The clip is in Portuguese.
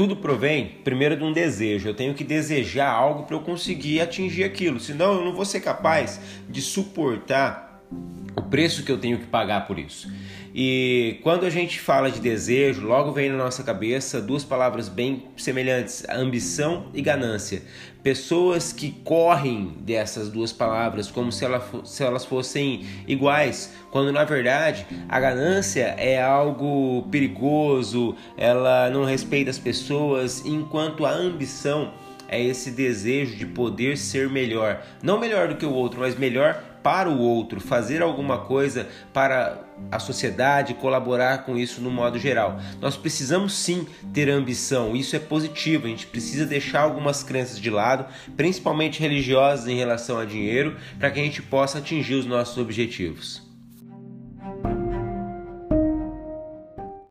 tudo provém primeiro de um desejo. Eu tenho que desejar algo para eu conseguir atingir aquilo, senão eu não vou ser capaz de suportar o preço que eu tenho que pagar por isso. E quando a gente fala de desejo, logo vem na nossa cabeça duas palavras bem semelhantes: ambição e ganância. Pessoas que correm dessas duas palavras como se, ela, se elas fossem iguais, quando na verdade a ganância é algo perigoso, ela não respeita as pessoas, enquanto a ambição é esse desejo de poder ser melhor, não melhor do que o outro, mas melhor para o outro, fazer alguma coisa para a sociedade, colaborar com isso no modo geral. Nós precisamos sim ter ambição, isso é positivo. A gente precisa deixar algumas crenças de lado, principalmente religiosas em relação a dinheiro, para que a gente possa atingir os nossos objetivos.